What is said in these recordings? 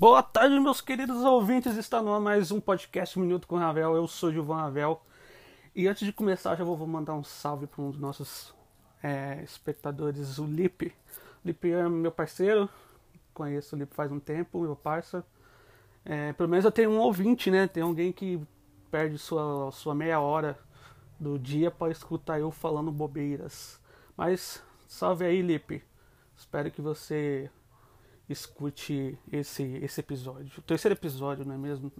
Boa tarde, meus queridos ouvintes. Está no ar mais um podcast Minuto com Ravel. Eu sou Gilvan Ravel. E antes de começar, já vou mandar um salve para um dos nossos é, espectadores, o Lipe. O Lipe é meu parceiro. Conheço o Lipe faz um tempo, meu parceiro. É, pelo menos eu tenho um ouvinte, né? Tem alguém que perde sua, sua meia hora do dia para escutar eu falando bobeiras. Mas salve aí, Lipe. Espero que você escute esse, esse episódio. O terceiro episódio, não é mesmo?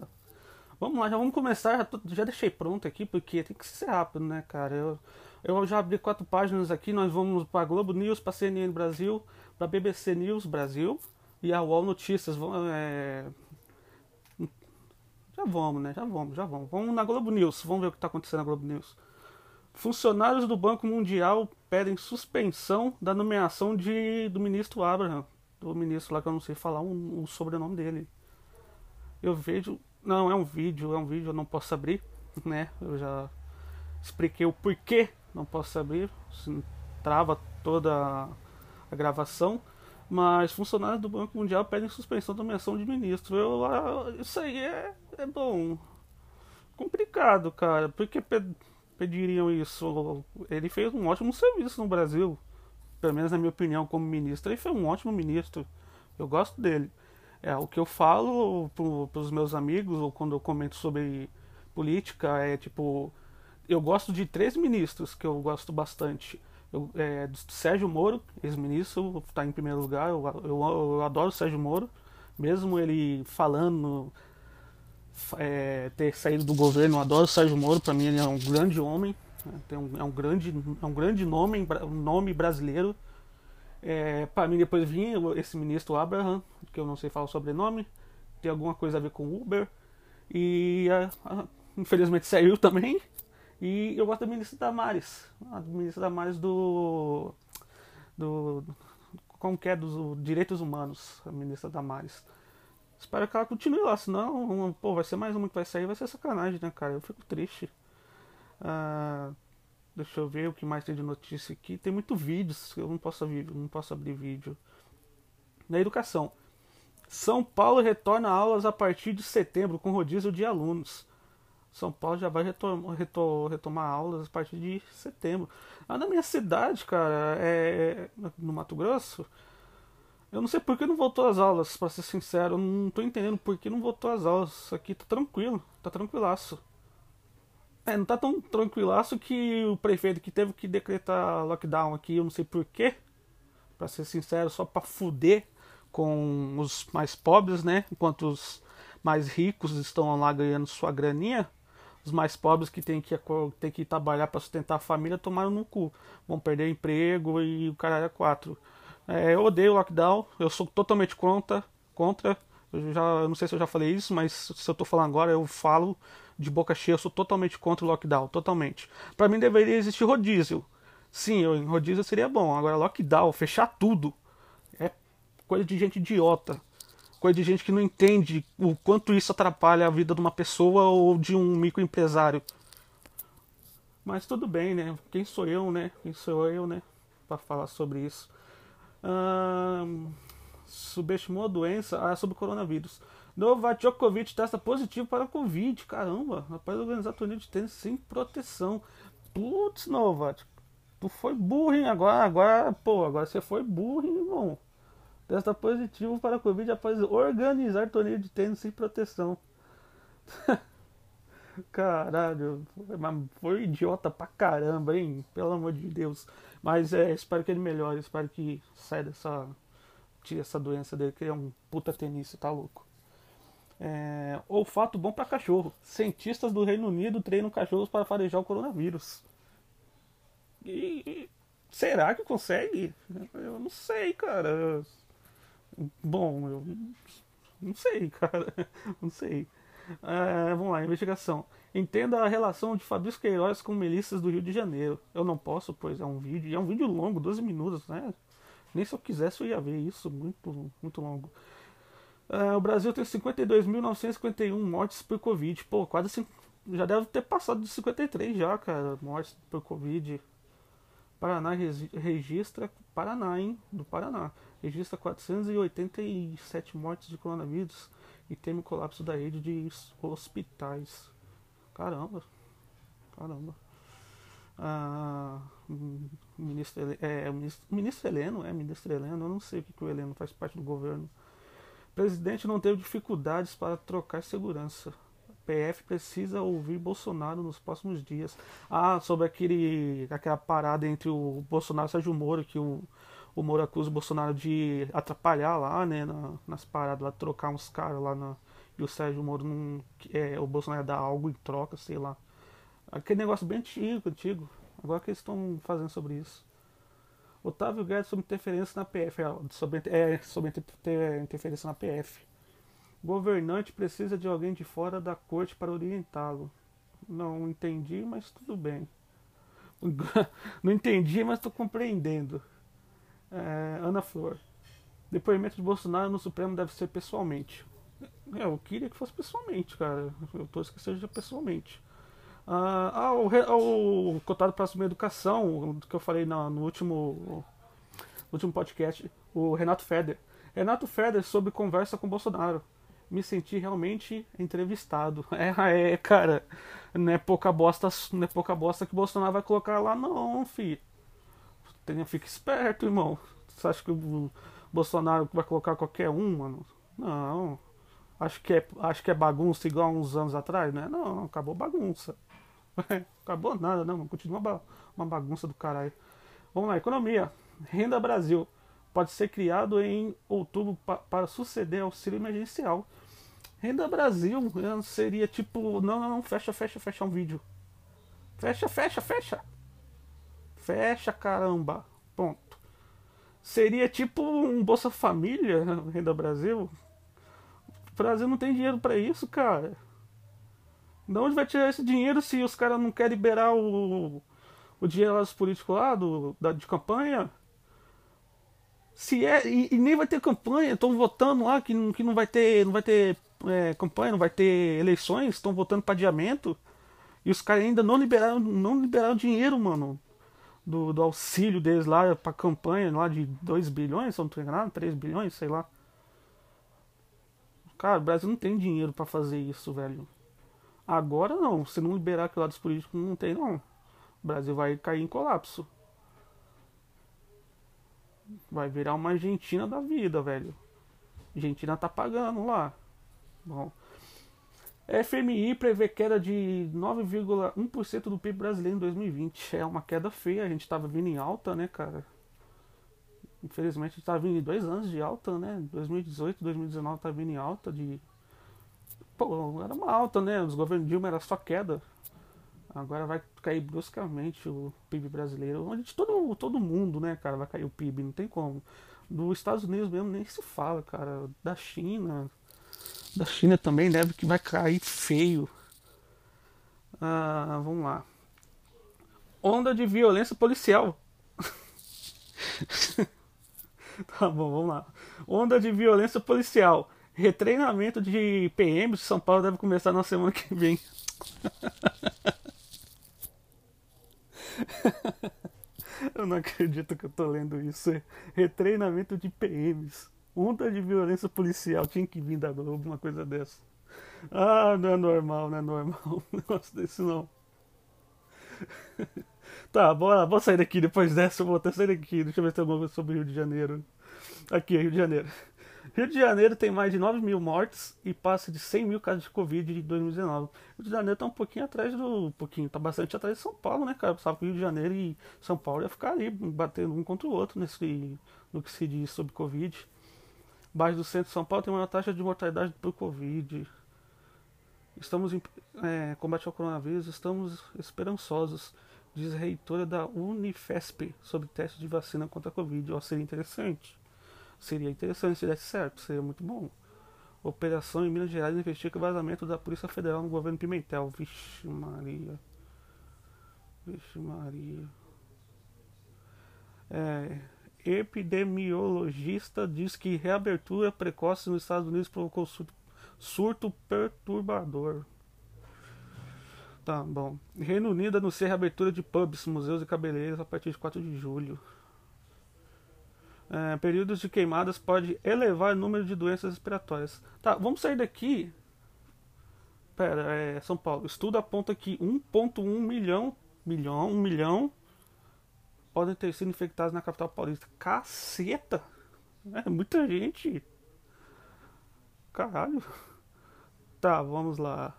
Vamos lá, já vamos começar. Já, tô, já deixei pronto aqui, porque tem que ser rápido, né, cara? Eu, eu já abri quatro páginas aqui. Nós vamos para Globo News, para CNN Brasil, para BBC News Brasil e a UOL Notícias. É... Já vamos, né? Já vamos, já vamos. Vamos na Globo News. Vamos ver o que está acontecendo na Globo News. Funcionários do Banco Mundial pedem suspensão da nomeação de, do ministro Abraham, do ministro lá que eu não sei falar o, sobrenome dele. Eu vejo. Não, é um vídeo, é um vídeo, eu não posso abrir, né? Eu já expliquei o porquê não posso abrir, trava toda a gravação. Mas funcionários do Banco Mundial pedem suspensão da nomeação de ministro. Eu, ah, isso aí é, é bom. Complicado, cara. Porque pediriam isso. Ele fez um ótimo serviço no Brasil, pelo menos na minha opinião, como ministro. Ele foi um ótimo ministro. Eu gosto dele. É o que eu falo para os meus amigos ou quando eu comento sobre política é tipo, eu gosto de três ministros que eu gosto bastante. Eu, é, Sérgio Moro, ex-ministro, está em primeiro lugar. Eu, eu, eu adoro o Sérgio Moro, mesmo ele falando é, ter saído do governo. Eu adoro o Sérgio Moro, para mim ele é um grande homem? Tem um, é, um grande, é um grande nome, um nome brasileiro. É, para mim depois vinha esse ministro Abraham, que eu não sei falar o sobrenome, tem alguma coisa a ver com Uber. E infelizmente saiu também. E eu gosto da ministra Damares, a ministra Damares do. do como que é? Dos direitos humanos, a ministra Damares. Espero que ela continue lá, senão, pô, vai ser mais uma que vai sair, vai ser sacanagem, né, cara? Eu fico triste. Ah, deixa eu ver o que mais tem de notícia aqui. Tem muito vídeos, eu não posso, não posso abrir vídeo. Na educação. São Paulo retorna aulas a partir de setembro com rodízio de alunos. São Paulo já vai retomar, aulas a partir de setembro. Lá na minha cidade, cara, é, no Mato Grosso, eu não sei por que não voltou às aulas, para ser sincero. Eu não tô entendendo por que não voltou às aulas. Aqui tá tranquilo, tá tranquilaço. É, não tá tão tranquilaço que o prefeito que teve que decretar lockdown aqui, eu não sei por quê. Pra ser sincero, só pra fuder com os mais pobres, né? Enquanto os mais ricos estão lá ganhando sua graninha, os mais pobres que têm que, têm que trabalhar para sustentar a família tomaram no cu. Vão perder emprego e o cara é quatro. É, eu odeio lockdown, eu sou totalmente contra. contra. Eu já eu não sei se eu já falei isso, mas se eu tô falando agora, eu falo de boca cheia, eu sou totalmente contra o lockdown, totalmente. Para mim deveria existir rodízio. Sim, eu, rodízio seria bom. Agora lockdown, fechar tudo, é coisa de gente idiota. Coisa de gente que não entende o quanto isso atrapalha a vida de uma pessoa ou de um microempresário. Mas tudo bem, né? Quem sou eu, né? Quem sou eu, né? Para falar sobre isso subestimou a doença ah, sobre o coronavírus. Novak Djokovic testa positivo para Covid. Caramba, rapaz, organizar torneio de tênis sem proteção. Putz, Novak, tu foi burro, hein? Agora, agora, pô, agora você foi burro, hein, irmão? Testa positivo para Covid após organizar torneio de tênis sem proteção. Caralho, foi idiota pra caramba, hein? Pelo amor de Deus. Mas é, espero que ele melhore, espero que saia dessa. Tire essa doença dele, que ele é um puta tenista, tá louco. É, olfato bom para cachorro. Cientistas do Reino Unido treinam cachorros para farejar o coronavírus. E, será que consegue? Eu não sei, cara. Bom, eu não sei, cara. Não sei. É, vamos lá, investigação. Entenda a relação de Fabrício Queiroz com milícias do Rio de Janeiro. Eu não posso, pois é um vídeo. É um vídeo longo, 12 minutos, né? Nem se eu quisesse eu ia ver isso, muito, muito longo. É, o Brasil tem 52.951 mortes por Covid. Pô, quase já deve ter passado de 53 já, cara, mortes por Covid. Paraná registra. Paraná, hein? Do Paraná. Registra 487 mortes de coronavírus e teme colapso da rede de hospitais. Caramba. Caramba. Ah, ministro, é, ministro, ministro Heleno, é ministro Heleno, eu não sei o que, que o Heleno faz parte do governo. Presidente não teve dificuldades para trocar segurança. PF precisa ouvir Bolsonaro nos próximos dias. Ah, sobre aquele, aquela parada entre o Bolsonaro e o Sérgio Moro, que o, o Moro acusa o Bolsonaro de atrapalhar lá, né, na, nas paradas, lá, trocar uns caras lá na, e o Sérgio Moro não. É, o Bolsonaro dar algo em troca, sei lá. Aquele negócio bem antigo, antigo. Agora que eles estão fazendo sobre isso. Otávio Guedes sobre interferência na PF. É, sobre, é, sobre interferência na PF. Governante precisa de alguém de fora da corte para orientá-lo. Não entendi, mas tudo bem. Não entendi, mas estou compreendendo. É, Ana Flor. Depoimento de Bolsonaro no Supremo deve ser pessoalmente. É, eu queria que fosse pessoalmente, cara. Eu torço que seja pessoalmente. Ah, ah o, o cotado para a educação, que eu falei no, no, último, no último podcast, o Renato Feder. Renato Feder sobre conversa com Bolsonaro me senti realmente entrevistado. É, é, cara, não é pouca bosta, não é pouca bosta que Bolsonaro vai colocar lá, não, filho. Tenha, fica esperto, irmão. Você acha que o Bolsonaro vai colocar qualquer um, mano? Não. Acho que é, acho que é bagunça igual uns anos atrás, né? Não, acabou bagunça. acabou nada, não. Continua uma bagunça do caralho. Vamos lá, economia. Renda Brasil pode ser criado em outubro pa para suceder auxílio emergencial. Renda Brasil né, seria tipo, não, não, não, fecha, fecha, fecha um vídeo. Fecha, fecha, fecha. Fecha, caramba. Ponto. Seria tipo um Bolsa Família, Renda Brasil. O Brasil não tem dinheiro para isso, cara. De onde vai tirar esse dinheiro se os caras não querem liberar o, o dinheiro lá dos políticos lá, do, da, de campanha? Se é, e, e nem vai ter campanha, estão votando lá que, que não vai ter, não vai ter é, campanha, não vai ter eleições, estão votando para adiamento. E os caras ainda não liberaram, não liberaram dinheiro, mano, do, do auxílio deles lá pra campanha lá de 2 bilhões, se não enganado, 3 bilhões, sei lá. Cara, o Brasil não tem dinheiro para fazer isso, velho. Agora não, se não liberar aquilo lá dos políticos, não tem não. O Brasil vai cair em colapso. Vai virar uma Argentina da vida, velho. Argentina tá pagando lá. Bom. FMI prevê queda de 9,1% do PIB brasileiro em 2020. É uma queda feia, a gente estava vindo em alta, né, cara? Infelizmente a gente estava vindo em dois anos de alta, né? 2018, 2019 estava vindo em alta de. Pô, era uma alta, né? Os governos Dilma era só queda. Agora vai cair bruscamente o PIB brasileiro. Onde todo, todo mundo, né, cara, vai cair o PIB, não tem como. Dos Estados Unidos mesmo nem se fala, cara. Da China, da China também deve que vai cair feio. Ah, vamos lá. Onda de violência policial. tá bom, vamos lá. Onda de violência policial. Retreinamento de PMs São Paulo deve começar na semana que vem. eu não acredito que eu tô lendo isso. Retreinamento de PMs. Onda de violência policial tinha que vir da Globo, uma coisa dessa. Ah, não é normal, não é normal um negócio desse não. tá, bora, vou sair daqui depois dessa, eu vou até sair daqui. Deixa eu ver se tem alguma coisa sobre Rio de Janeiro. Aqui, Rio de Janeiro. Rio de Janeiro tem mais de 9 mil mortes e passa de 100 mil casos de Covid de 2019. Rio de Janeiro tá um pouquinho atrás do. Um pouquinho, tá bastante atrás de São Paulo, né, cara? Sabe que Rio de Janeiro e São Paulo ia ficar ali, batendo um contra o outro nesse, no que se diz sobre Covid. Baixo do centro de São Paulo tem uma taxa de mortalidade por Covid. Estamos em é, combate ao coronavírus, estamos esperançosos, diz a reitora da Unifesp sobre testes de vacina contra a Covid. Ó, seria interessante. Seria interessante se desse certo, seria muito bom. Operação em Minas Gerais investiga vazamento da Polícia Federal no governo Pimentel. Vixe Maria. Vixe Maria. É, Epidemiologista diz que reabertura precoce nos Estados Unidos provocou surto, surto perturbador. Tá bom. Reino Unido anuncia reabertura de pubs, museus e cabeleireiros a partir de 4 de julho. É, períodos de queimadas pode elevar o número de doenças respiratórias. Tá, vamos sair daqui. Pera, é São Paulo. Estudo aponta que 1.1 milhão, milhão, 1 milhão podem ter sido infectados na capital paulista. Caceta! É muita gente. Caralho. Tá, vamos lá.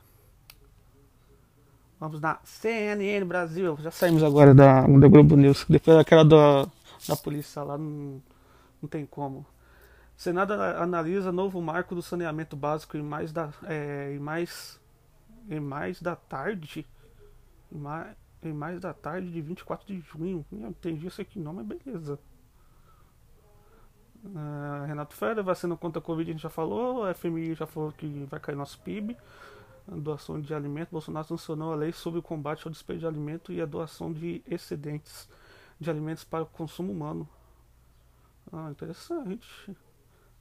Vamos na CNN Brasil. Já saímos agora da, da Globo News. Depois daquela da, da polícia lá, não, não tem como. Senado analisa novo marco do saneamento básico em mais da, é, em mais, em mais da tarde. Em mais, em mais da tarde de 24 de junho. Eu entendi isso aqui não, mas beleza. Uh, Renato Ferreira, vacina contra a Covid, a gente já falou. A FMI já falou que vai cair nosso PIB doação de alimentos, Bolsonaro sancionou a lei sobre o combate ao desperdício de alimento e a doação de excedentes de alimentos para o consumo humano. Ah, interessante.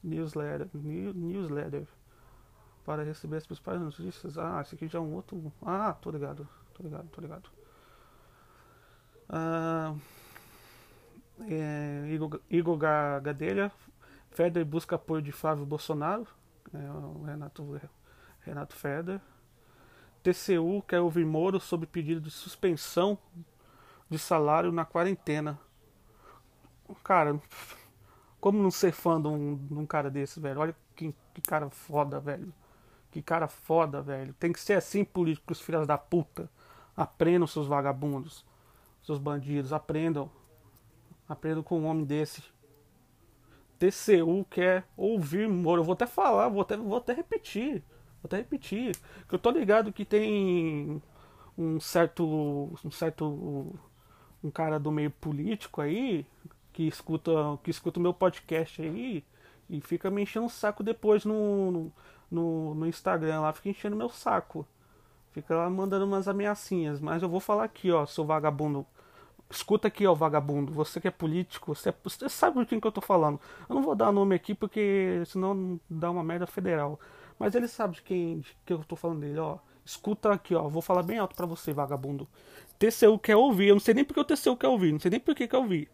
Newsletter. New, newsletter. Para receber as principais notícias. Ah, esse aqui já é um outro. Ah, tô ligado. Tô ligado, tô ligado. Ah, é, Igor, Igor Gadelha. Feder busca apoio de Flávio Bolsonaro. É, o Renato, Renato Feder. TCU quer ouvir Moro sobre pedido de suspensão de salário na quarentena. Cara, como não ser fã de um, de um cara desse, velho? Olha que, que, cara foda, velho. Que cara foda, velho. Tem que ser assim, políticos, filhas da puta. Aprendam, seus vagabundos, seus bandidos. Aprendam. Aprendam com um homem desse. TCU quer ouvir Moro. Eu vou até falar, vou até, vou até repetir. Vou até repetir. Que eu tô ligado que tem um certo. um certo. um cara do meio político aí que escuta que escuta o meu podcast aí e fica me enchendo o saco depois no, no, no Instagram lá, fica enchendo meu saco. Fica lá mandando umas ameaçinhas. Mas eu vou falar aqui, ó, seu vagabundo. Escuta aqui, ó, vagabundo. Você que é político, você, é, você sabe de quem que eu tô falando. Eu não vou dar nome aqui porque senão dá uma merda federal. Mas ele sabe de quem de que eu tô falando dele, ó. Escuta aqui, ó. Vou falar bem alto para você, vagabundo. TCU quer ouvir. Eu não sei nem porque o TCU quer ouvir. Não sei nem por que quer ouvir.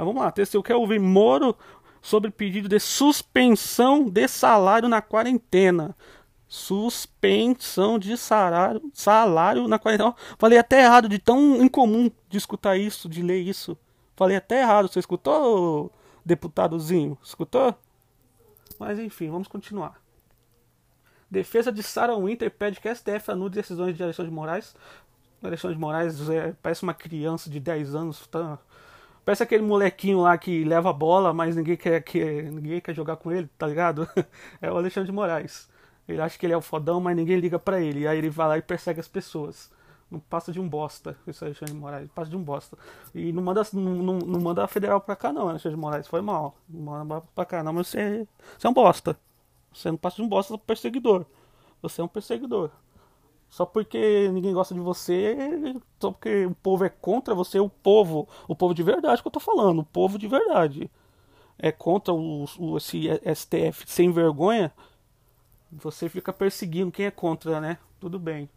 Mas vamos lá. TCU quer ouvir Moro sobre pedido de suspensão de salário na quarentena. Suspensão de salário, salário na quarentena. Falei até errado, de tão incomum de escutar isso, de ler isso. Falei até errado. Você escutou, deputadozinho? Escutou? Mas enfim, vamos continuar. Defesa de Sarah Winter pede que STF anule decisões de Alexandre de Moraes. Alexandre de Moraes é, parece uma criança de 10 anos. Tá, parece aquele molequinho lá que leva a bola, mas ninguém quer, que, ninguém quer jogar com ele, tá ligado? é o Alexandre de Moraes. Ele acha que ele é o fodão, mas ninguém liga para ele. E aí ele vai lá e persegue as pessoas. Não passa de um bosta, esse Alexandre de Moraes. Passa de um bosta. E não manda, não, não, não manda a federal pra cá, não, Alexandre de Moraes. Foi mal. Não manda pra cá, não, mas você, você é um bosta. Você não passa de um bosta perseguidor. Você é um perseguidor. Só porque ninguém gosta de você, só porque o povo é contra você, o povo, o povo de verdade que eu tô falando, o povo de verdade é contra o, o esse STF sem vergonha, você fica perseguindo quem é contra, né? Tudo bem.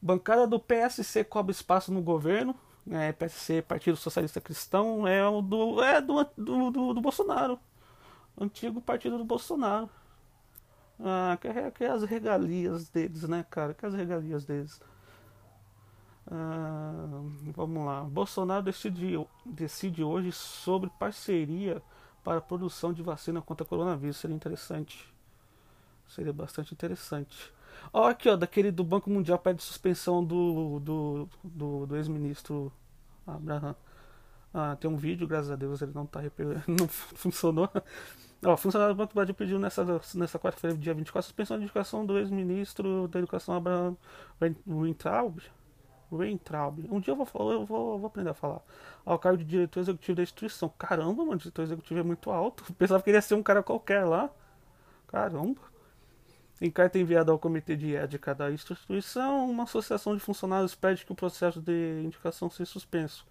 Bancada do PSC cobra espaço no governo. É, PSC, Partido Socialista Cristão, é o do, é do, do, do, do Bolsonaro antigo partido do Bolsonaro. Ah, que, é, que é as regalias deles, né, cara? Que é as regalias deles. Ah, vamos lá. Bolsonaro decide, decide hoje sobre parceria para a produção de vacina contra coronavírus. Seria interessante. Seria bastante interessante. Ó, aqui, ó, daquele do Banco Mundial pede suspensão do, do, do, do ex-ministro Abraham. Ah, tem um vídeo, graças a Deus ele não tá não funcionou. Funcionário do Banco do Brasil pediu nessa, nessa quarta-feira, dia 24, suspensão de indicação do ex-ministro da Educação Abraham Weintraub. Weintraub. Um dia eu vou, falar, eu vou, vou aprender a falar. Ao cargo de diretor executivo da instituição. Caramba, mano, diretor executivo é muito alto. Pensava que ele ia ser um cara qualquer lá. Caramba. Em carta enviada ao Comitê de Ética da instituição, uma associação de funcionários pede que o processo de indicação seja suspenso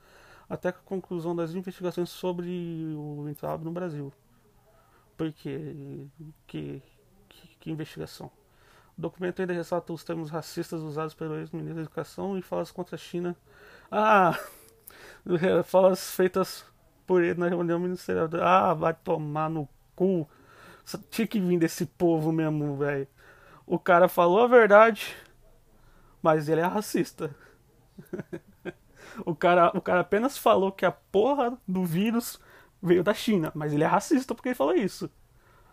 até a conclusão das investigações sobre o Weintraub no Brasil. Por quê? Que, que, que investigação? O documento ainda ressalta os termos racistas usados pelo ex-ministro da Educação e falas contra a China. Ah! Falas feitas por ele na reunião ministerial. Ah, vai tomar no cu. Tinha que vir desse povo mesmo, velho. O cara falou a verdade, mas ele é racista. o, cara, o cara apenas falou que a porra do vírus veio da China, mas ele é racista porque ele falou isso.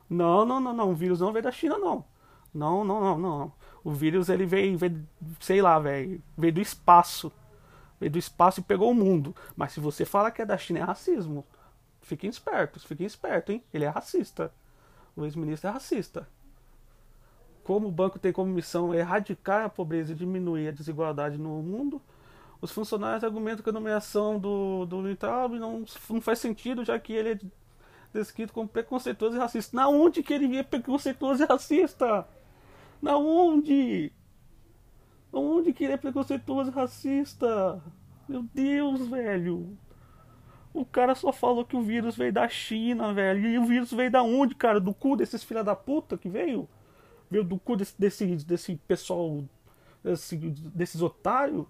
Não, não, não, não. O vírus não veio da China, não. Não, não, não, não. O vírus ele veio, veio sei lá, velho, veio do espaço. Veio do espaço e pegou o mundo. Mas se você fala que é da China, é racismo. Fiquem espertos, fiquem espertos, hein? Ele é racista. O ex-ministro é racista. Como o banco tem como missão erradicar a pobreza e diminuir a desigualdade no mundo, os funcionários argumentam que a nomeação do, do Lintraub não, não faz sentido, já que ele é descrito como preconceituoso e racista. Na onde que ele é preconceituoso e racista? Na onde? Na onde que ele é preconceituoso e racista? Meu Deus, velho. O cara só falou que o vírus veio da China, velho. E o vírus veio da onde, cara? Do cu desses filha da puta que veio? Veio do cu desse, desse, desse pessoal, desse, desses otários?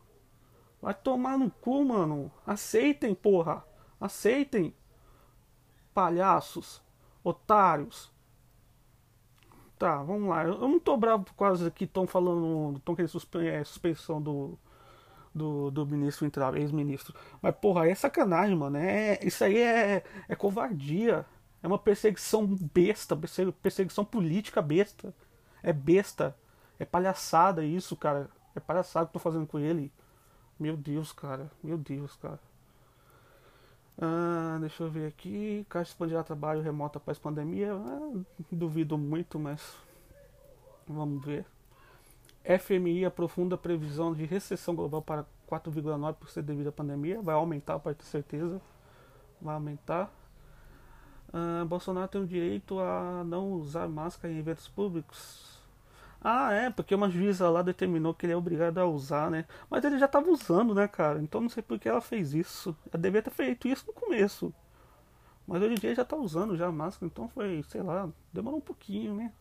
Vai tomar no cu, mano. Aceitem, porra. Aceitem. Palhaços. Otários. Tá, vamos lá. Eu não tô bravo por causa que estão falando. Estão querendo suspe é, suspensão do, do, do ministro entrar, ex-ministro. Mas, porra, é sacanagem, mano. É, isso aí é, é covardia. É uma perseguição besta, perseguição política besta. É besta. É palhaçada isso, cara. É palhaçada que eu tô fazendo com ele. Meu Deus, cara. Meu Deus, cara. Ah, deixa eu ver aqui. Caixa expandirá trabalho remoto após pandemia. Ah, duvido muito, mas vamos ver. FMI aprofunda a previsão de recessão global para 4,9% devido à pandemia. Vai aumentar, pode ter certeza. Vai aumentar. Ah, Bolsonaro tem o direito a não usar máscara em eventos públicos. Ah, é, porque uma juíza lá determinou que ele é obrigado a usar, né? Mas ele já estava usando, né, cara? Então não sei por que ela fez isso. Ela devia ter feito isso no começo. Mas hoje em dia já está usando já a máscara, então foi, sei lá, demorou um pouquinho, né?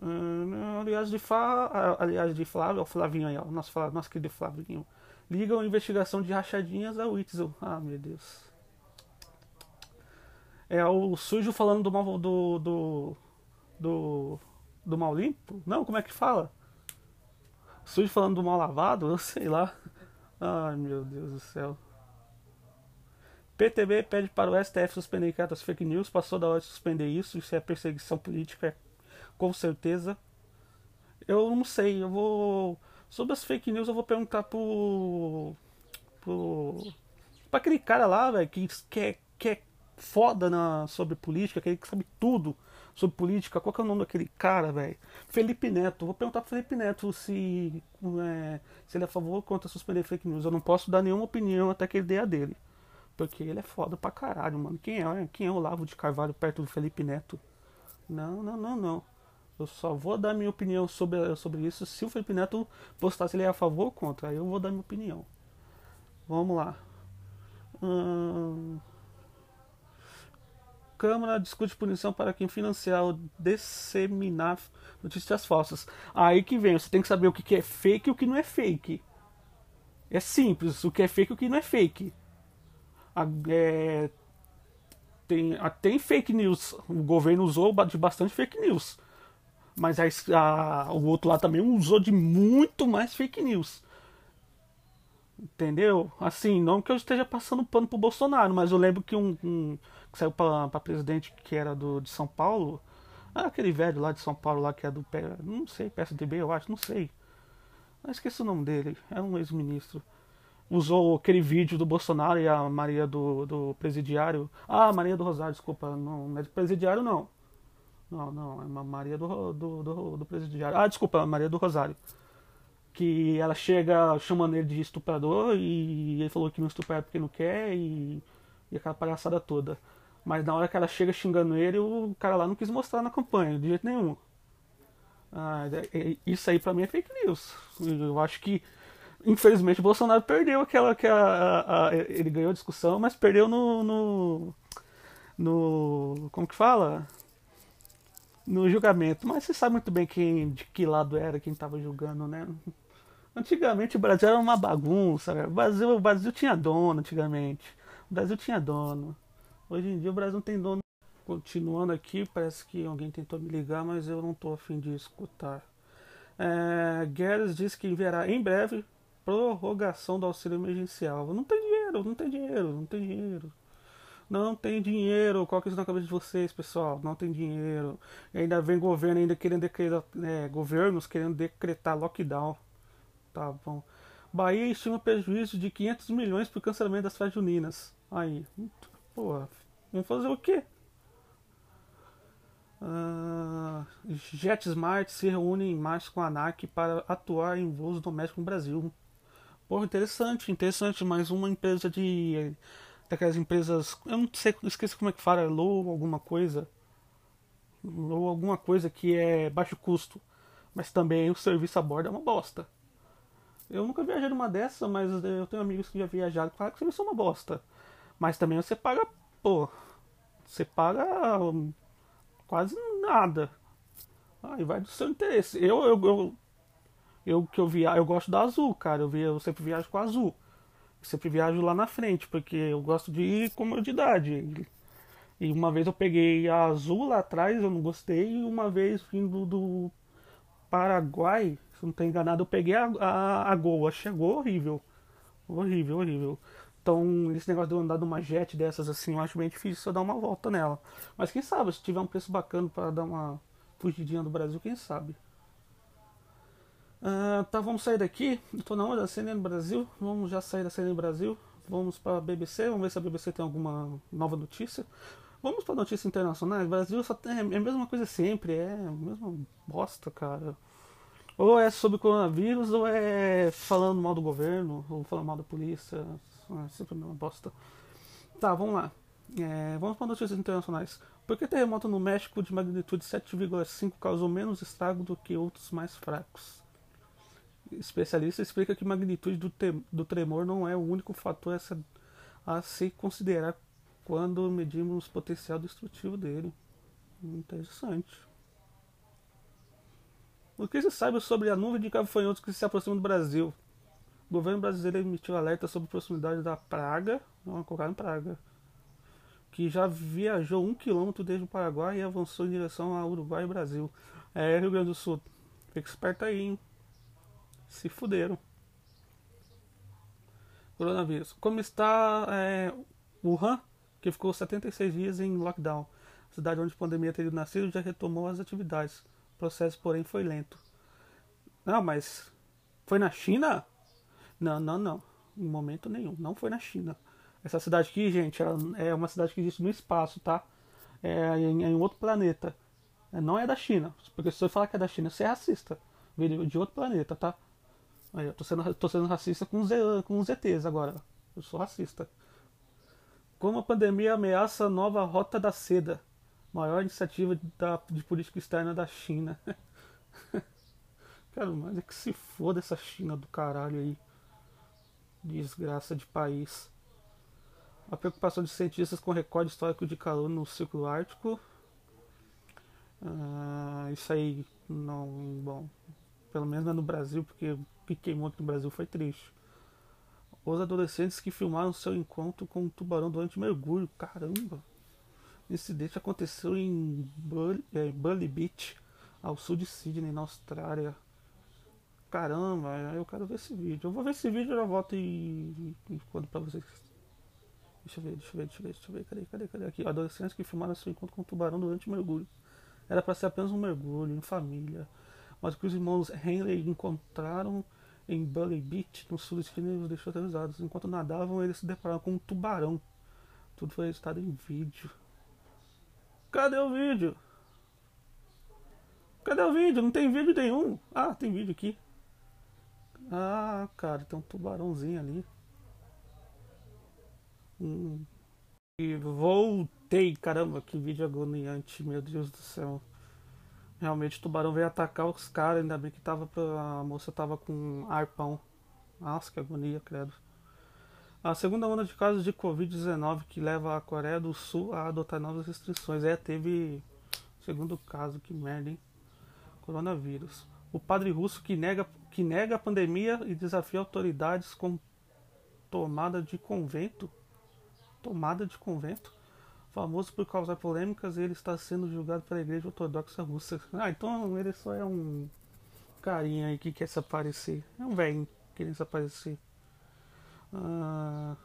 Uh, aliás, de Fa... aliás, de Flávio, o Flavinho aí, ó, nosso, nosso querido Flavinho. Ligam a investigação de rachadinhas a Witzel. Ah, meu Deus. É o sujo falando do do. do. do do mal limpo? Não, como é que fala? Sujo falando do mal lavado? Eu sei lá. Ai meu Deus do céu. PTB pede para o STF suspender cartas fake news. Passou da hora de suspender isso. Isso é perseguição política, com certeza. Eu não sei. Eu vou. Sobre as fake news, eu vou perguntar pro. pro. pra aquele cara lá, velho, que, que, é, que é foda na, sobre política, que sabe tudo sobre política. Qual que é o nome daquele cara, velho? Felipe Neto. Vou perguntar pro Felipe Neto se, é, se ele é a favor ou contra suspender fake news. Eu não posso dar nenhuma opinião até que ele dê a dele. Porque ele é foda pra caralho, mano. Quem é, quem é o Lavo de Carvalho perto do Felipe Neto? Não, não, não, não. Eu só vou dar minha opinião sobre, sobre isso se o Felipe Neto postar se ele é a favor ou contra. Aí eu vou dar minha opinião. Vamos lá. Hum... Câmara discute punição para quem financiar ou disseminar notícias falsas. Aí que vem, você tem que saber o que é fake e o que não é fake. É simples, o que é fake e o que não é fake. É, tem, tem fake news, o governo usou de bastante fake news. Mas a, a, o outro lá também usou de muito mais fake news. Entendeu? Assim, não que eu esteja passando pano pro Bolsonaro, mas eu lembro que um, um que saiu para presidente que era do, de São Paulo, ah, aquele velho lá de São Paulo lá que é do não sei, PSDB eu acho, não sei. Eu esqueci o nome dele, é um ex-ministro. Usou aquele vídeo do Bolsonaro e a Maria do, do presidiário. Ah, Maria do Rosário, desculpa, não, não é do presidiário não. Não, não, é uma Maria do, do, do, do presidiário. Ah, desculpa, Maria do Rosário que ela chega chamando ele de estuprador e ele falou que não estupra porque não quer e, e aquela palhaçada toda. Mas na hora que ela chega xingando ele, o cara lá não quis mostrar na campanha, de jeito nenhum. Ah, é, é, isso aí pra mim é fake news. Eu acho que, infelizmente, o Bolsonaro perdeu aquela que a, a, a, ele ganhou a discussão, mas perdeu no, no, no como que fala? no julgamento. Mas você sabe muito bem quem, de que lado era quem estava julgando, né? Antigamente o Brasil era uma bagunça. Né? O, Brasil, o Brasil tinha dono antigamente. O Brasil tinha dono. Hoje em dia o Brasil não tem dono. Continuando aqui, parece que alguém tentou me ligar, mas eu não estou afim de escutar. É, Guedes diz que enviará em breve prorrogação do auxílio emergencial. Não tem dinheiro, não tem dinheiro, não tem dinheiro. Não tem dinheiro. Coloca isso na cabeça de vocês, pessoal. Não tem dinheiro. E ainda vem governo ainda querendo decretar, é, governos querendo decretar lockdown. Tá bom. Bahia estima prejuízo de 500 milhões por cancelamento das festas juninas. Aí, porra, vamos fazer o quê? Uh, JetSmart se reúne em março com a ANAC para atuar em voos domésticos no Brasil. Porra, interessante, interessante. Mais uma empresa de daquelas empresas. Eu não sei, esqueci como é que fala, low alguma coisa. Low alguma coisa que é baixo custo. Mas também o serviço a bordo é uma bosta. Eu nunca viajei numa dessa, mas eu tenho amigos que já viajaram. Claro que o serviço é uma bosta. Mas também você paga, pô. Você paga quase nada. Aí vai do seu interesse. Eu, eu, eu, eu que eu via, eu gosto da azul, cara. Eu, via, eu sempre viajo com a azul sempre viajo lá na frente, porque eu gosto de comodidade. E uma vez eu peguei a azul lá atrás, eu não gostei, e uma vez vindo do Paraguai, se não estou enganado, eu peguei a, a, a Gol, achei a Gol horrível. Horrível, horrível. Então, esse negócio de eu andar numa jet dessas assim, eu acho bem difícil eu dar uma volta nela. Mas quem sabe, se tiver um preço bacana para dar uma fugidinha do Brasil, quem sabe. Uh, tá, vamos sair daqui. Estou na onda da CNN Brasil. Vamos já sair da CNN Brasil. Vamos para a BBC. Vamos ver se a BBC tem alguma nova notícia. Vamos para notícias internacionais. Brasil só tem, é a mesma coisa sempre. É a mesma bosta, cara. Ou é sobre coronavírus, ou é falando mal do governo, ou falando mal da polícia. É sempre a mesma bosta. Tá, vamos lá. É, vamos para notícias internacionais. Por que terremoto no México de magnitude 7,5 causou menos estrago do que outros mais fracos? especialista explica que magnitude do, do tremor não é o único fator a, a se considerar quando medimos o potencial destrutivo dele. Interessante. O que se sabe sobre a nuvem de gafanhotos que se aproxima do Brasil? O governo brasileiro emitiu alerta sobre a proximidade da praga, não colocar praga, que já viajou um quilômetro desde o Paraguai e avançou em direção ao Uruguai e Brasil. É, Rio Grande do Sul. Fica esperto aí, hein? se fuderam. Coronavírus. Como está é, Wuhan, que ficou 76 dias em lockdown. A cidade onde a pandemia teria nascido já retomou as atividades. O processo, porém, foi lento. Não, mas foi na China? Não, não, não. Em momento nenhum. Não foi na China. Essa cidade aqui, gente, é uma cidade que existe no espaço, tá? É em, em outro planeta. Não é da China. Porque se você falar que é da China, você é racista. Veio de outro planeta, tá? Aí, eu tô sendo, tô sendo racista com os, com os ETs agora. Eu sou racista. Como a pandemia ameaça a nova Rota da Seda, maior iniciativa da, de política externa da China. Cara, mas é que se foda essa China do caralho aí. Desgraça de país. A preocupação de cientistas com recorde histórico de calor no Círculo Ártico. Ah, isso aí não. Bom. Pelo menos não é no Brasil, porque que queimou aqui no Brasil foi triste. Os adolescentes que filmaram seu encontro com um tubarão durante mergulho. Caramba! Esse incidente aconteceu em Bully, Bully Beach, ao sul de Sydney, na Austrália. Caramba, eu quero ver esse vídeo. Eu vou ver esse vídeo e já volto e, e conto pra vocês. Deixa eu ver, deixa eu ver, deixa eu ver, deixa eu ver. Cadê, cadê, cadê? Aqui, adolescentes que filmaram seu encontro com um tubarão durante mergulho. Era para ser apenas um mergulho, em família. Mas o que os irmãos Henley encontraram em Bully Beach, no sul de Sydney, os deixou aterrorizados. Enquanto nadavam, eles se depararam com um tubarão. Tudo foi registrado em vídeo. Cadê o vídeo? Cadê o vídeo? Não tem vídeo nenhum. Ah, tem vídeo aqui. Ah, cara, tem um tubarãozinho ali. Hum. E voltei, caramba, que vídeo agoniante, meu Deus do céu. Realmente o tubarão veio atacar os caras, ainda bem que tava pra... a moça tava com arpão. Nossa, que agonia, credo. A segunda onda de casos de Covid-19 que leva a Coreia do Sul a adotar novas restrições. É, teve. Segundo caso, que merda, hein? Coronavírus. O padre russo que nega, que nega a pandemia e desafia autoridades com tomada de convento. Tomada de convento. Famoso por causar polêmicas, ele está sendo julgado pela Igreja Ortodoxa Russa. Ah, então ele só é um carinha aí que quer se aparecer. É um velho querendo se aparecer. Ah,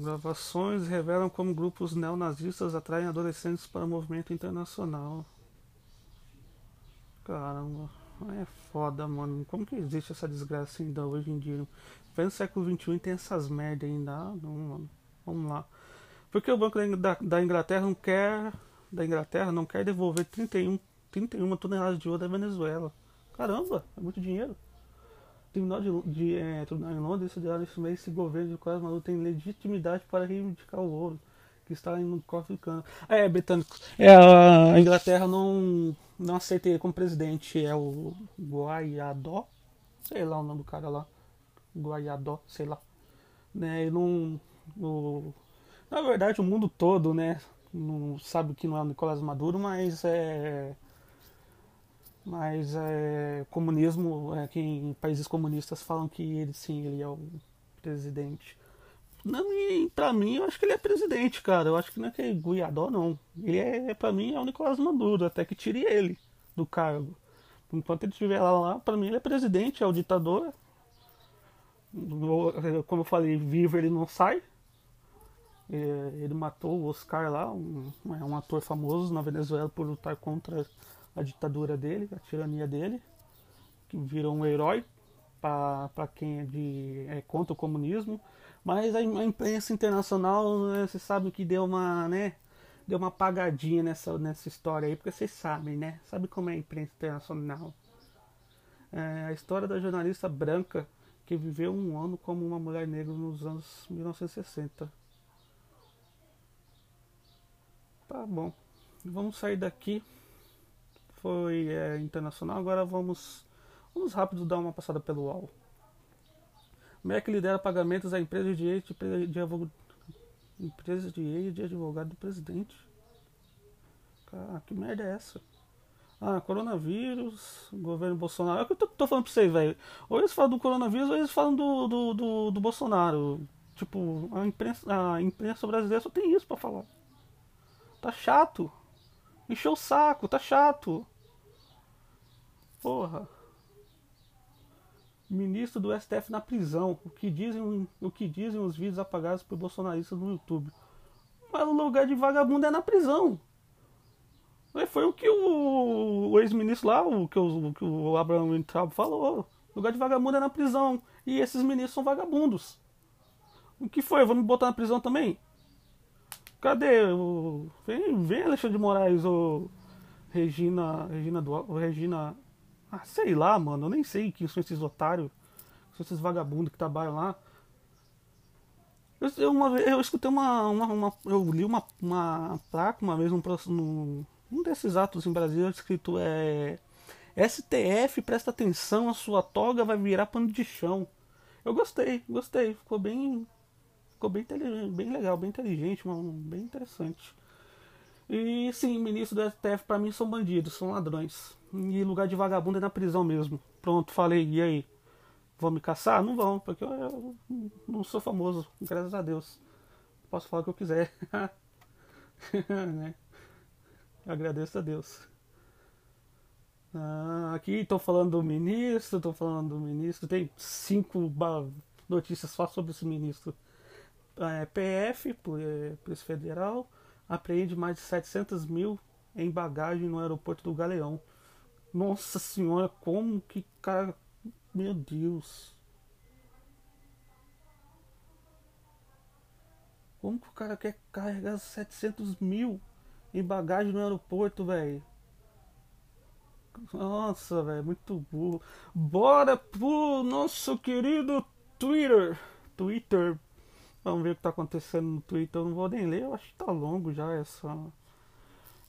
gravações revelam como grupos neonazistas atraem adolescentes para o movimento internacional. Caramba, é foda, mano. Como que existe essa desgraça ainda hoje em dia? No século XXI tem essas merda ainda. Ah, não, mano. Vamos lá. Porque o Banco da, da Inglaterra não quer. Da Inglaterra não quer devolver 31, 31 toneladas de ouro da Venezuela. Caramba, é muito dinheiro. Tribunal de, de é, Tribunal em Londres decidiu esse mês esse governo de Nicolás Maduro tem legitimidade para reivindicar o ouro que está no cofre cano. É, britânico. É, a Inglaterra não, não aceita ele como presidente. É o Guaiadó. Sei lá o nome do cara lá. Guaiadó, sei lá. Né, ele não. O, na verdade, o mundo todo, né? Não sabe que não é o Nicolás Maduro, mas é mas é, comunismo, é, em países comunistas falam que ele sim, ele é o presidente. Não, pra mim, eu acho que ele é presidente, cara. Eu acho que não é que é Guiadó, não. Ele é, pra mim, é o Nicolás Maduro, até que tire ele do cargo. Enquanto ele estiver lá, lá pra mim ele é presidente, é o ditador. Como eu falei, vivo ele não sai. É, ele matou o Oscar lá, um, é um ator famoso na Venezuela por lutar contra a ditadura dele, a tirania dele, que virou um herói para quem é, de, é contra o comunismo. Mas a, imprensa internacional, né, você sabe que deu uma, né, deu uma apagadinha nessa, nessa história aí, porque vocês sabem, né? Sabe como é a imprensa internacional? É, a história da jornalista branca que viveu um ano como uma mulher negra nos anos 1960. Tá bom. Vamos sair daqui foi é, internacional, agora vamos, vamos rápido dar uma passada pelo UOL. MEC lidera pagamentos a empresas de ex de, de, advogado, de de advogado do presidente. Cara, que merda é essa? Ah, coronavírus, governo Bolsonaro. É o que eu tô, tô falando pra vocês, velho. Ou eles falam do coronavírus ou eles falam do, do, do, do Bolsonaro. Tipo, a imprensa, a imprensa brasileira só tem isso pra falar. Tá chato. Encheu o saco, tá chato. Porra. Ministro do STF na prisão. O que dizem, o que dizem os vídeos apagados por bolsonaristas no YouTube. Mas o lugar de vagabundo é na prisão. Foi o que o, o ex-ministro lá, o que o, que o Abraham Weintraub falou. O lugar de vagabundo é na prisão. E esses ministros são vagabundos. O que foi? Vamos botar na prisão também? Cadê o. Vem, vem Alexandre de Moraes, o. Regina. Regina do. Regina. Ah, sei lá, mano. Eu nem sei quem são esses otários. São esses vagabundos que trabalham lá. Eu, eu, uma, eu escutei uma, uma, uma, Eu li uma, uma placa uma vez num, num, um desses atos em Brasília escrito é. STF, presta atenção, a sua toga vai virar pano de chão. Eu gostei, gostei. Ficou bem Ficou bem, bem legal, bem inteligente, bem interessante. E sim, ministro do STF para mim são bandidos, são ladrões. E lugar de vagabundo é na prisão mesmo. Pronto, falei, e aí? Vão me caçar? Não vão, porque eu, eu não sou famoso, graças a Deus. Posso falar o que eu quiser. né? Agradeço a Deus. Ah, aqui estou falando do ministro, estou falando do ministro. Tem cinco notícias só sobre esse ministro é, PF, é, Polícia Federal, apreende mais de 700 mil em bagagem no aeroporto do Galeão. Nossa senhora, como que cara. Meu Deus. Como que o cara quer carregar 700 mil em bagagem no aeroporto, velho? Nossa, velho, muito burro. Bora pro nosso querido Twitter. Twitter Vamos ver o que está acontecendo no Twitter. Eu não vou nem ler, eu acho que tá longo já essa.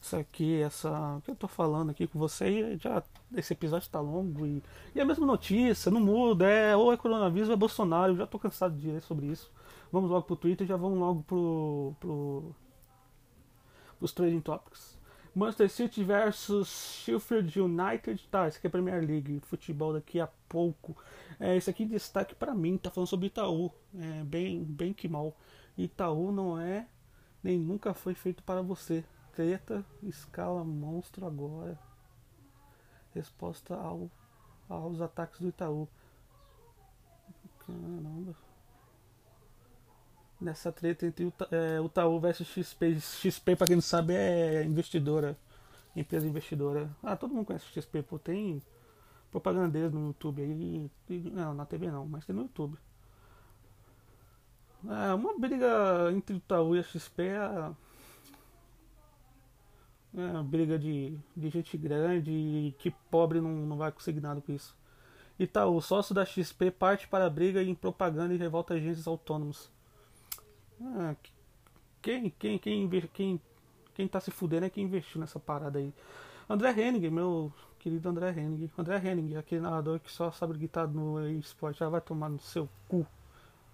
Isso aqui, essa. O que eu tô falando aqui com você, já. Esse episódio está longo e. E a mesma notícia, não muda, é ou é coronavírus ou é Bolsonaro, eu já tô cansado de ler sobre isso. Vamos logo pro Twitter já vamos logo pro. pro os trading topics. Manchester City versus Sheffield United. Tá, esse aqui é a Premier League. Futebol daqui a pouco. É, esse aqui destaque para mim. Tá falando sobre Itaú. É, bem, bem que mal. Itaú não é nem nunca foi feito para você. Treta, escala monstro agora. Resposta ao, aos ataques do Itaú. Caramba. Nessa treta entre o, é, Itaú versus XP. XP, para quem não sabe, é investidora. Empresa investidora. Ah, todo mundo conhece XP, pô. Tem propaganda deles no YouTube aí. Não, na TV não, mas tem no YouTube. É, uma briga entre o Itaú e a XP é, é briga de, de gente grande e que pobre não, não vai conseguir nada com isso. Itaú, sócio da XP, parte para a briga em propaganda e revolta agentes autônomos. Ah, quem, quem, quem, quem, quem tá se fudendo é quem investiu nessa parada aí. André Henning, meu querido André Henning. André Henning, aquele narrador que só sabe gritar no esporte, já vai tomar no seu cu.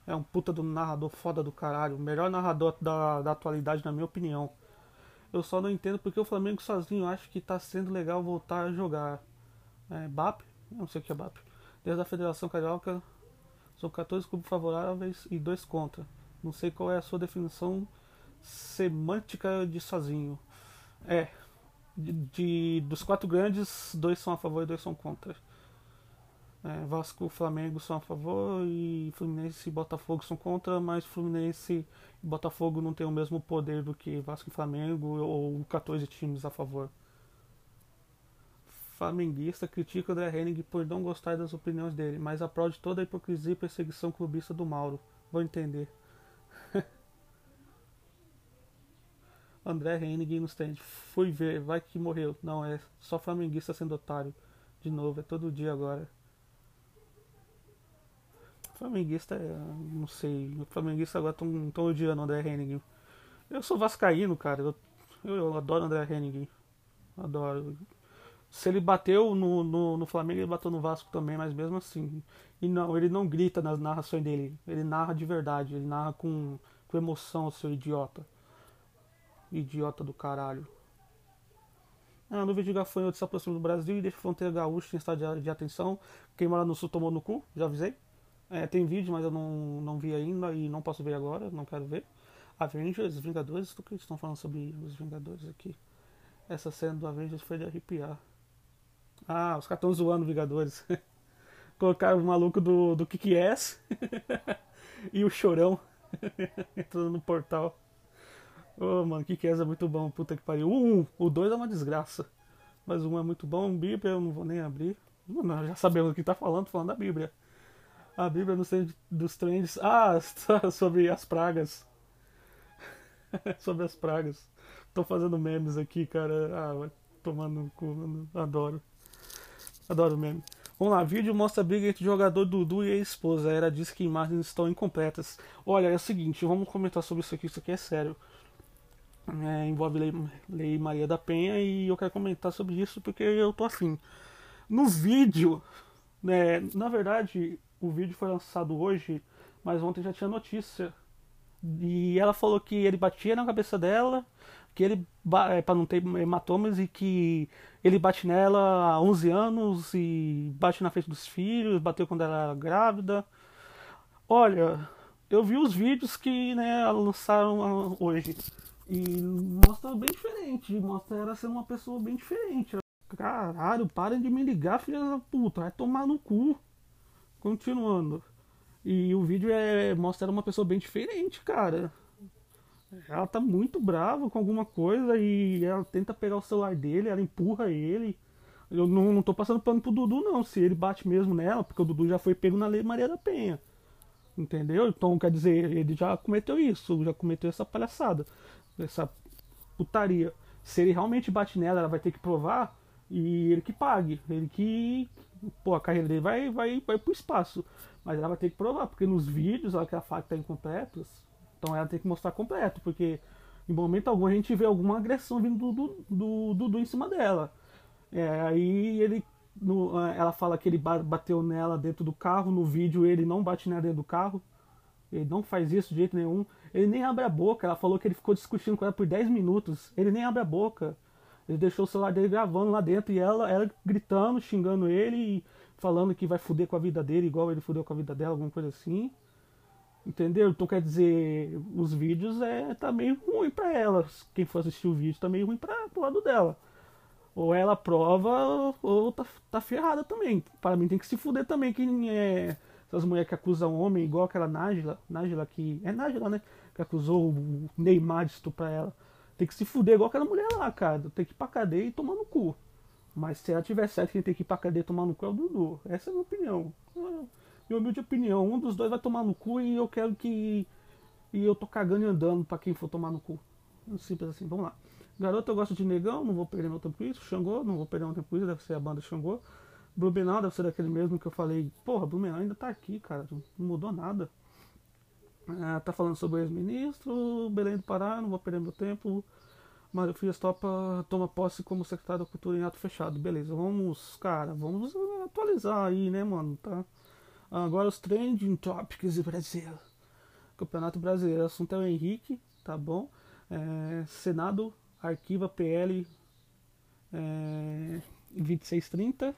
É um puta do narrador foda do caralho. O melhor narrador da, da atualidade, na minha opinião. Eu só não entendo porque o Flamengo sozinho acha que tá sendo legal voltar a jogar. É, BAP? Não sei o que é BAP. Desde a Federação Carioca, são 14 clubes favoráveis e 2 contra. Não sei qual é a sua definição semântica de sozinho. É, de, de dos quatro grandes, dois são a favor e dois são contra. É, Vasco e Flamengo são a favor e Fluminense e Botafogo são contra, mas Fluminense e Botafogo não têm o mesmo poder do que Vasco e Flamengo ou 14 times a favor. Flamenguista critica André Henning por não gostar das opiniões dele, mas aprove toda a hipocrisia e perseguição clubista do Mauro. Vou entender. André Henning no stand. Fui ver, vai que morreu. Não, é só flamenguista sendo otário. De novo, é todo dia agora. Flamenguista, é, não sei. Flamenguista agora estão odiando o André Henning. Eu sou vascaíno, cara. Eu, eu adoro o André Henning. Adoro. Se ele bateu no, no, no, Flamengo, ele bateu no Vasco também, mas mesmo assim. E não, ele não grita nas narrações dele. Ele narra de verdade. Ele narra com, com emoção, seu idiota. Idiota do caralho. Ah, no vídeo de gafanhoto se aproxima do Brasil e deixa a fronteira gaúcha em estado de, de atenção. Quem mora no sul tomou no cu, já avisei. É, tem vídeo, mas eu não, não vi ainda e não posso ver agora, não quero ver. Avengers, Vingadores, do que estão falando sobre os Vingadores aqui? Essa cena do Avengers foi de arrepiar. Ah, os caras estão zoando Vingadores. Colocaram o maluco do, do Kiki-Ass e o Chorão entrando no portal. Ô, oh, mano, Kiki-Ass é muito bom, puta que pariu. 1, o 2 é uma desgraça. Mas 1 é muito bom, Bíblia eu não vou nem abrir. Mano, já sabemos o que tá falando, falando da Bíblia a Bíblia no centro dos trends. Ah, sobre as pragas. sobre as pragas. Tô fazendo memes aqui, cara. Ah, vai tomando no cu, mano. Adoro. Adoro meme. Vamos lá, vídeo mostra a briga entre o jogador Dudu e a esposa. Era diz que imagens estão incompletas. Olha, é o seguinte, vamos comentar sobre isso aqui, isso aqui é sério. É, envolve lei, lei Maria da Penha e eu quero comentar sobre isso porque eu tô afim. No vídeo, né, na verdade, o vídeo foi lançado hoje, mas ontem já tinha notícia. E ela falou que ele batia na cabeça dela, que ele é, para não ter hematomas e que ele bate nela há 11 anos e bate na frente dos filhos, bateu quando ela era grávida. Olha, eu vi os vídeos que né, lançaram hoje e mostra bem diferente, mostra ela sendo uma pessoa bem diferente. Caralho, parem de me ligar, filha da puta, vai tomar no cu. Continuando. E o vídeo é, mostra uma pessoa bem diferente, cara. Ela tá muito brava com alguma coisa e ela tenta pegar o celular dele, ela empurra ele. Eu não, não tô passando pano pro Dudu, não. Se ele bate mesmo nela, porque o Dudu já foi pego na Lei Maria da Penha. Entendeu? Então, quer dizer, ele já cometeu isso, já cometeu essa palhaçada, essa putaria. Se ele realmente bate nela, ela vai ter que provar e ele que pague. Ele que pô, a carreira dele vai, vai, vai pro espaço. Mas ela vai ter que provar, porque nos vídeos ela que a faca tá incompletos, então ela tem que mostrar completo, porque em momento algum a gente vê alguma agressão vindo do Dudu do, do, em cima dela. É, aí ele. No, ela fala que ele bateu nela dentro do carro, no vídeo ele não bate nela dentro do carro. Ele não faz isso de jeito nenhum. Ele nem abre a boca. Ela falou que ele ficou discutindo com ela por 10 minutos. Ele nem abre a boca. Ele deixou o celular dele gravando lá dentro e ela, ela gritando, xingando ele e falando que vai fuder com a vida dele, igual ele fudeu com a vida dela, alguma coisa assim. Entendeu? Então quer dizer, os vídeos é tá meio ruim pra ela. Quem for assistir o vídeo tá meio ruim pra, pro lado dela. Ou ela prova ou tá, tá ferrada também. Para mim tem que se fuder também quem é essas mulheres que acusam homem, igual aquela Nájila, Nájila que. É Nájila, né? Que acusou o Neymar de estuprar ela. Tem que se fuder igual aquela mulher lá, cara. Tem que ir pra cadeia e tomar no cu. Mas se ela tiver certo, quem tem que ir pra cadeia e tomar no cu é o Dudu. Essa é a minha opinião. Minha humilde opinião. Um dos dois vai tomar no cu e eu quero que. E eu tô cagando e andando pra quem for tomar no cu. Simples assim, vamos lá. Garoto, eu gosto de negão, não vou perder meu tempo com isso. Xangô, não vou perder meu tempo com isso, deve ser a banda Xangô. Blumenau deve ser daquele mesmo que eu falei. Porra, Blumenau ainda tá aqui, cara. Não mudou nada. Ah, tá falando sobre o ex-ministro, Belém do Pará, não vou perder meu tempo. Mário Frias topa, toma posse como secretário da Cultura em ato fechado. Beleza, vamos, cara, vamos atualizar aí, né, mano? Tá? Agora os trending topics do Brasil. Campeonato Brasileiro, o assunto é o Henrique, tá bom? É, Senado arquiva PL é, 2630.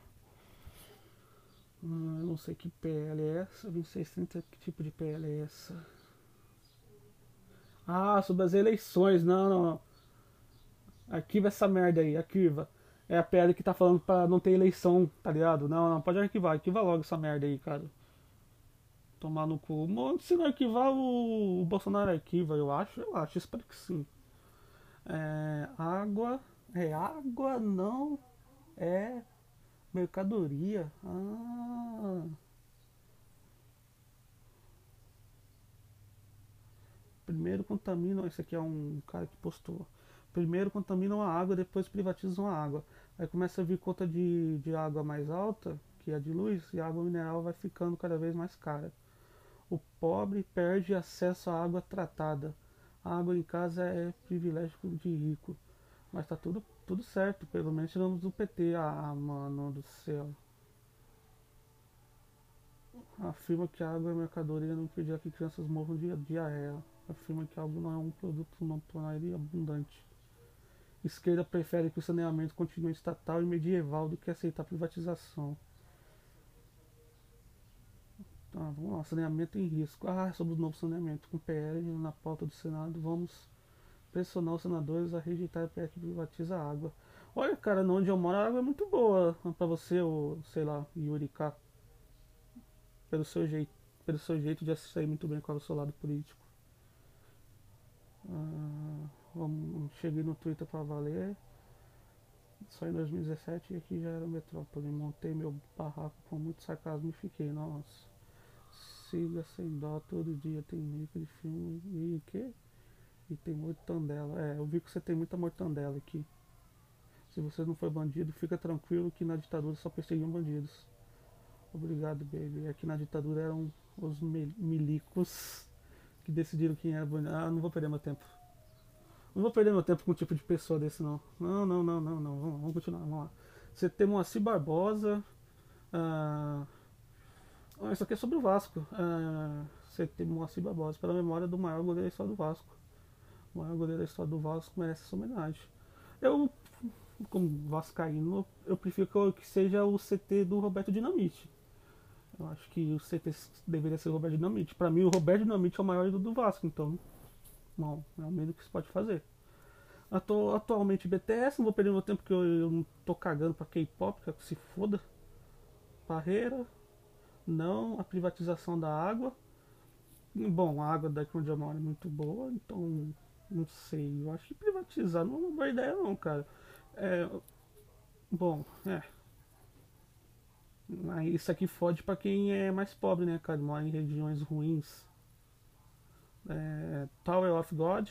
Hum, eu não sei que PL é essa. 2630, que tipo de PL é essa? Ah, sobre as eleições. Não, não, não. Arquiva essa merda aí, arquiva. É a PL que tá falando pra não ter eleição, tá ligado? Não, não, pode arquivar, arquiva logo essa merda aí, cara. Tomar no cu. Se não arquivar, o, o Bolsonaro arquiva, eu acho, eu acho, espero que sim. É, água. É água, não. É mercadoria. Ah. Primeiro contaminam. Esse aqui é um cara que postou. Primeiro contaminam a água, depois privatizam a água. Aí começa a vir conta de, de água mais alta, que é de luz, e a água mineral vai ficando cada vez mais cara. O pobre perde acesso à água tratada. A água em casa é privilégio de rico. Mas tá tudo, tudo certo, pelo menos tiramos do PT. Ah, mano do céu. Afirma que a água é mercadoria não impedirá que crianças morram de diarreia. Afirma que algo não é um produto não tornaria abundante. Esquerda prefere que o saneamento continue estatal e medieval do que aceitar privatização. Tá, vamos lá, saneamento em risco. Ah, sobre o novo saneamento. Com PL na pauta do Senado, vamos pressionar os senadores a rejeitar a PL que privatiza a água. Olha, cara, onde eu moro a água é muito boa para você, ou sei lá, Yuri K. Pelo seu jeito, pelo seu jeito de sair muito bem com o seu lado político. Ah, vamos, cheguei no Twitter para valer. Só em 2017 e aqui já era metrópole. Montei meu barraco com muito sarcasmo e fiquei, nossa siga sem dó todo dia. Tem mico de filme e o quê? E tem mortandela. É, eu vi que você tem muita mortandela aqui. Se você não foi bandido, fica tranquilo que na ditadura só perseguiam bandidos. Obrigado, baby. Aqui na ditadura eram os milicos que decidiram quem era bandido. Ah, não vou perder meu tempo. Não vou perder meu tempo com um tipo de pessoa desse, não. Não, não, não, não, não. Vamos, vamos continuar, vamos lá. Você tem Moacir Barbosa. Ah, ah, isso aqui é sobre o Vasco. Ah, você tem Barbosa pela memória do maior goleiro da história do Vasco. O maior goleiro da história do Vasco merece essa homenagem. Eu, como vascaíno, eu prefiro que seja o CT do Roberto Dinamite. Eu acho que o CT deveria ser o Roberto Dinamite. Para mim, o Roberto Dinamite é o maior do, Vasco, então, bom, é o menos que se pode fazer. Atu atualmente BTS, não vou perder meu tempo porque eu, eu não tô cagando pra K-pop, que se foda. Parreira, não a privatização da água. Bom, a água daqui onde eu moro é muito boa, então não sei. Eu acho que privatizar não é uma boa ideia não, cara. É, bom, é. Isso aqui fode para quem é mais pobre, né, cara? Mora em regiões ruins. É, Tower of God.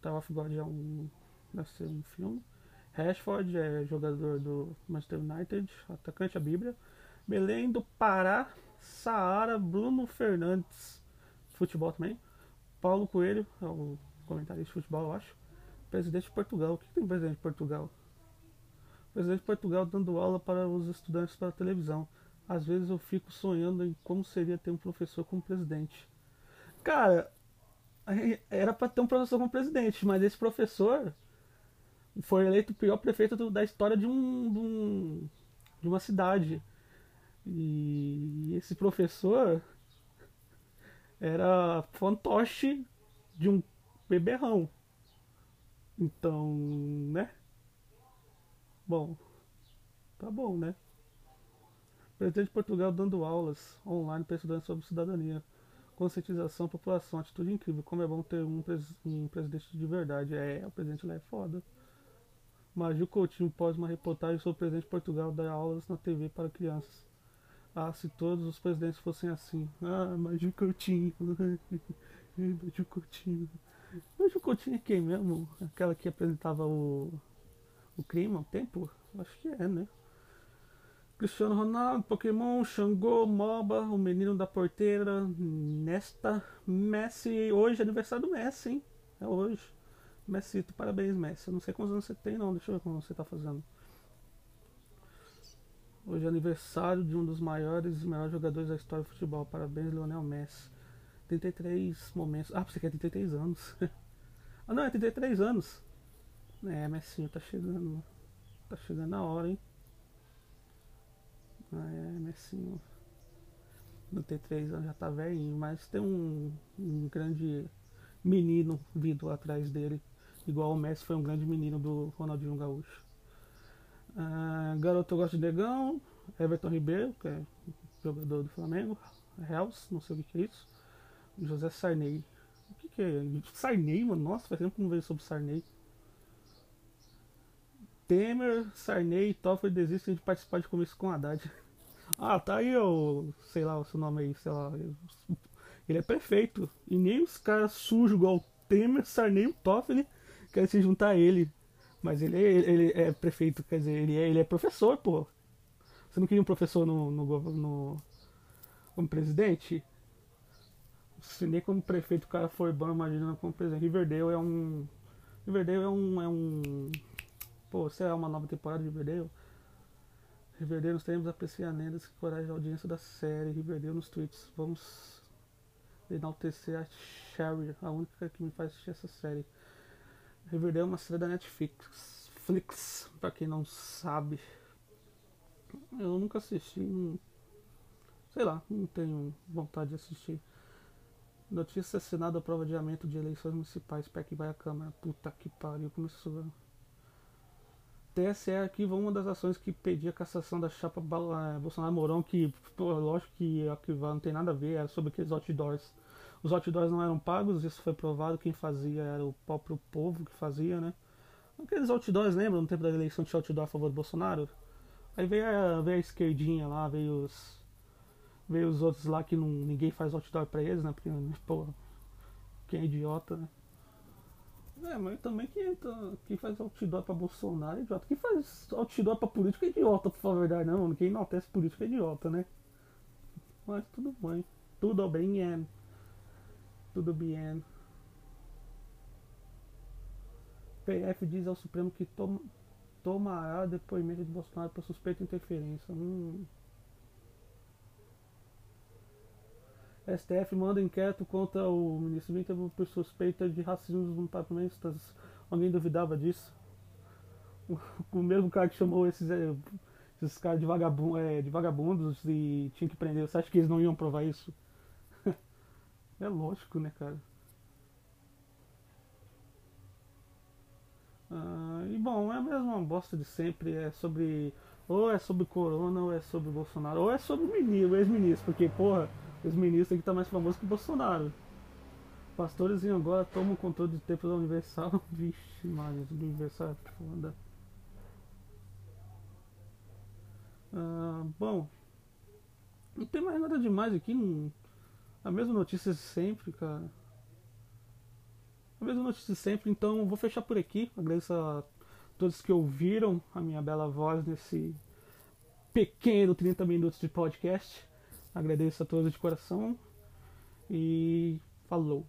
Tower of God é um. Deve ser um filme. Rashford é jogador do Manchester United, atacante a Bíblia. Belém do Pará, Saara, Bruno Fernandes, futebol também. Paulo Coelho, é o comentarista de futebol, eu acho. Presidente de Portugal. O que tem presidente de Portugal? Presidente de Portugal dando aula para os estudantes para televisão. Às vezes eu fico sonhando em como seria ter um professor como presidente. Cara, era para ter um professor como presidente, mas esse professor foi eleito o pior prefeito do, da história de, um, de, um, de uma cidade. E esse professor era fantoche de um beberrão. Então, né? Bom, tá bom, né? Presidente de Portugal dando aulas online para estudantes sobre cidadania. Conscientização, população, atitude incrível. Como é bom ter um, pres um presidente de verdade. É, o presidente lá é foda. Magil Coutinho pós uma reportagem sobre o presidente de Portugal dar aulas na TV para crianças. Ah, se todos os presidentes fossem assim. Ah, Magil Coutinho. Magil Coutinho. Magil Coutinho é quem mesmo? Aquela que apresentava o, o crime ao tempo? Acho que é, né? Cristiano Ronaldo, Pokémon, Xangô, Moba, o menino da porteira, Nesta, Messi. Hoje é aniversário do Messi, hein? É hoje. Messi, parabéns, Messi. Eu não sei quantos anos você tem, não. Deixa eu ver como você tá fazendo. Hoje é aniversário de um dos maiores e melhores jogadores da história do futebol. Parabéns, Lionel Messi. 33 momentos. Ah, você quer 33 anos. ah, não, é 33 anos. É, Messi, tá chegando. Tá chegando a hora, hein? Ah, é, Messinho. Três anos, já tá velhinho, mas tem um, um grande menino vindo atrás dele. Igual o Messi foi um grande menino do Ronaldinho Gaúcho. Ah, garoto gosta de negão. Everton Ribeiro, que é jogador do Flamengo. Reals, não sei o que, que é isso. José Sarney. O que, que é? Sarney, mano? Nossa, faz tempo que não veio sobre Sarney. Temer, Sarney e Toffoli desistem de participar de comício com Haddad. Ah, tá aí o. sei lá o seu nome aí, sei lá. Ele é prefeito. E nem os caras sujos igual o Temer, Sarney e o Toffoli querem se juntar a ele. Mas ele, ele, ele é prefeito, quer dizer, ele é, ele é professor, pô. Você não queria um professor no, no, no como presidente? Se nem como prefeito o cara for bom, imagina como presidente. Riverdale é um. Riverdale é um. É um pô, você é uma nova temporada de Riverdale? Riverdale, nos teremos apreciar lendas que coragem a audiência da série. Riverdale nos tweets. Vamos enaltecer a Sherry, a única que me faz assistir essa série. Riverdale é uma série da Netflix, Flix, pra quem não sabe. Eu nunca assisti, sei lá, não tenho vontade de assistir. Notícia assinada a prova de adiamento de eleições municipais, PEC vai à Câmara. Puta que pariu, começou. TSE arquiva uma das ações que pedia a cassação da chapa eh, Bolsonaro-Mourão, que, pô, lógico que não tem nada a ver, era sobre aqueles outdoors. Os outdoors não eram pagos, isso foi provado, quem fazia era o próprio povo que fazia, né? Aqueles outdoors, lembra? No tempo da eleição tinha outdoor a favor do Bolsonaro? Aí veio a, veio a esquerdinha lá, veio os. Veio os outros lá que não, ninguém faz outdoor pra eles, né? Porque, pô, quem é idiota, né? É, mas também quem, quem faz outdoor pra Bolsonaro é idiota. Quem faz outdoor pra política é idiota, por falar a verdade, não. Quem enaltece política é idiota, né? Mas tudo bem. Tudo bem, Tudo bem. PF diz ao Supremo que toma, tomará depoimento de Bolsonaro por suspeita de interferência. Hum. STF manda inquérito contra o ministro Winter por suspeita de racismo dos parlamentares. Alguém duvidava disso? O, mesmo cara que chamou esses, eh, esses caras de, vagabund, é, de vagabundos e tinha que prender. Você acha que eles não iam provar isso? é lógico, né, cara? Ah, e bom, é a mesma bosta de sempre. É sobre. Ou é sobre Corona, ou é sobre Bolsonaro, ou é sobre o ex-ministro, porque, porra. Os ministros que tá mais famoso que o Bolsonaro. Pastores em agora tomam controle do tempo da Universal. Vixe, Maria, Universal é foda. Ah, bom, não tem mais nada demais aqui. Não... A mesma notícia de sempre, cara. A mesma notícia de sempre, então vou fechar por aqui. Agradeço a todos que ouviram a minha bela voz nesse pequeno 30 minutos de podcast. Agradeço a todos de coração e falou.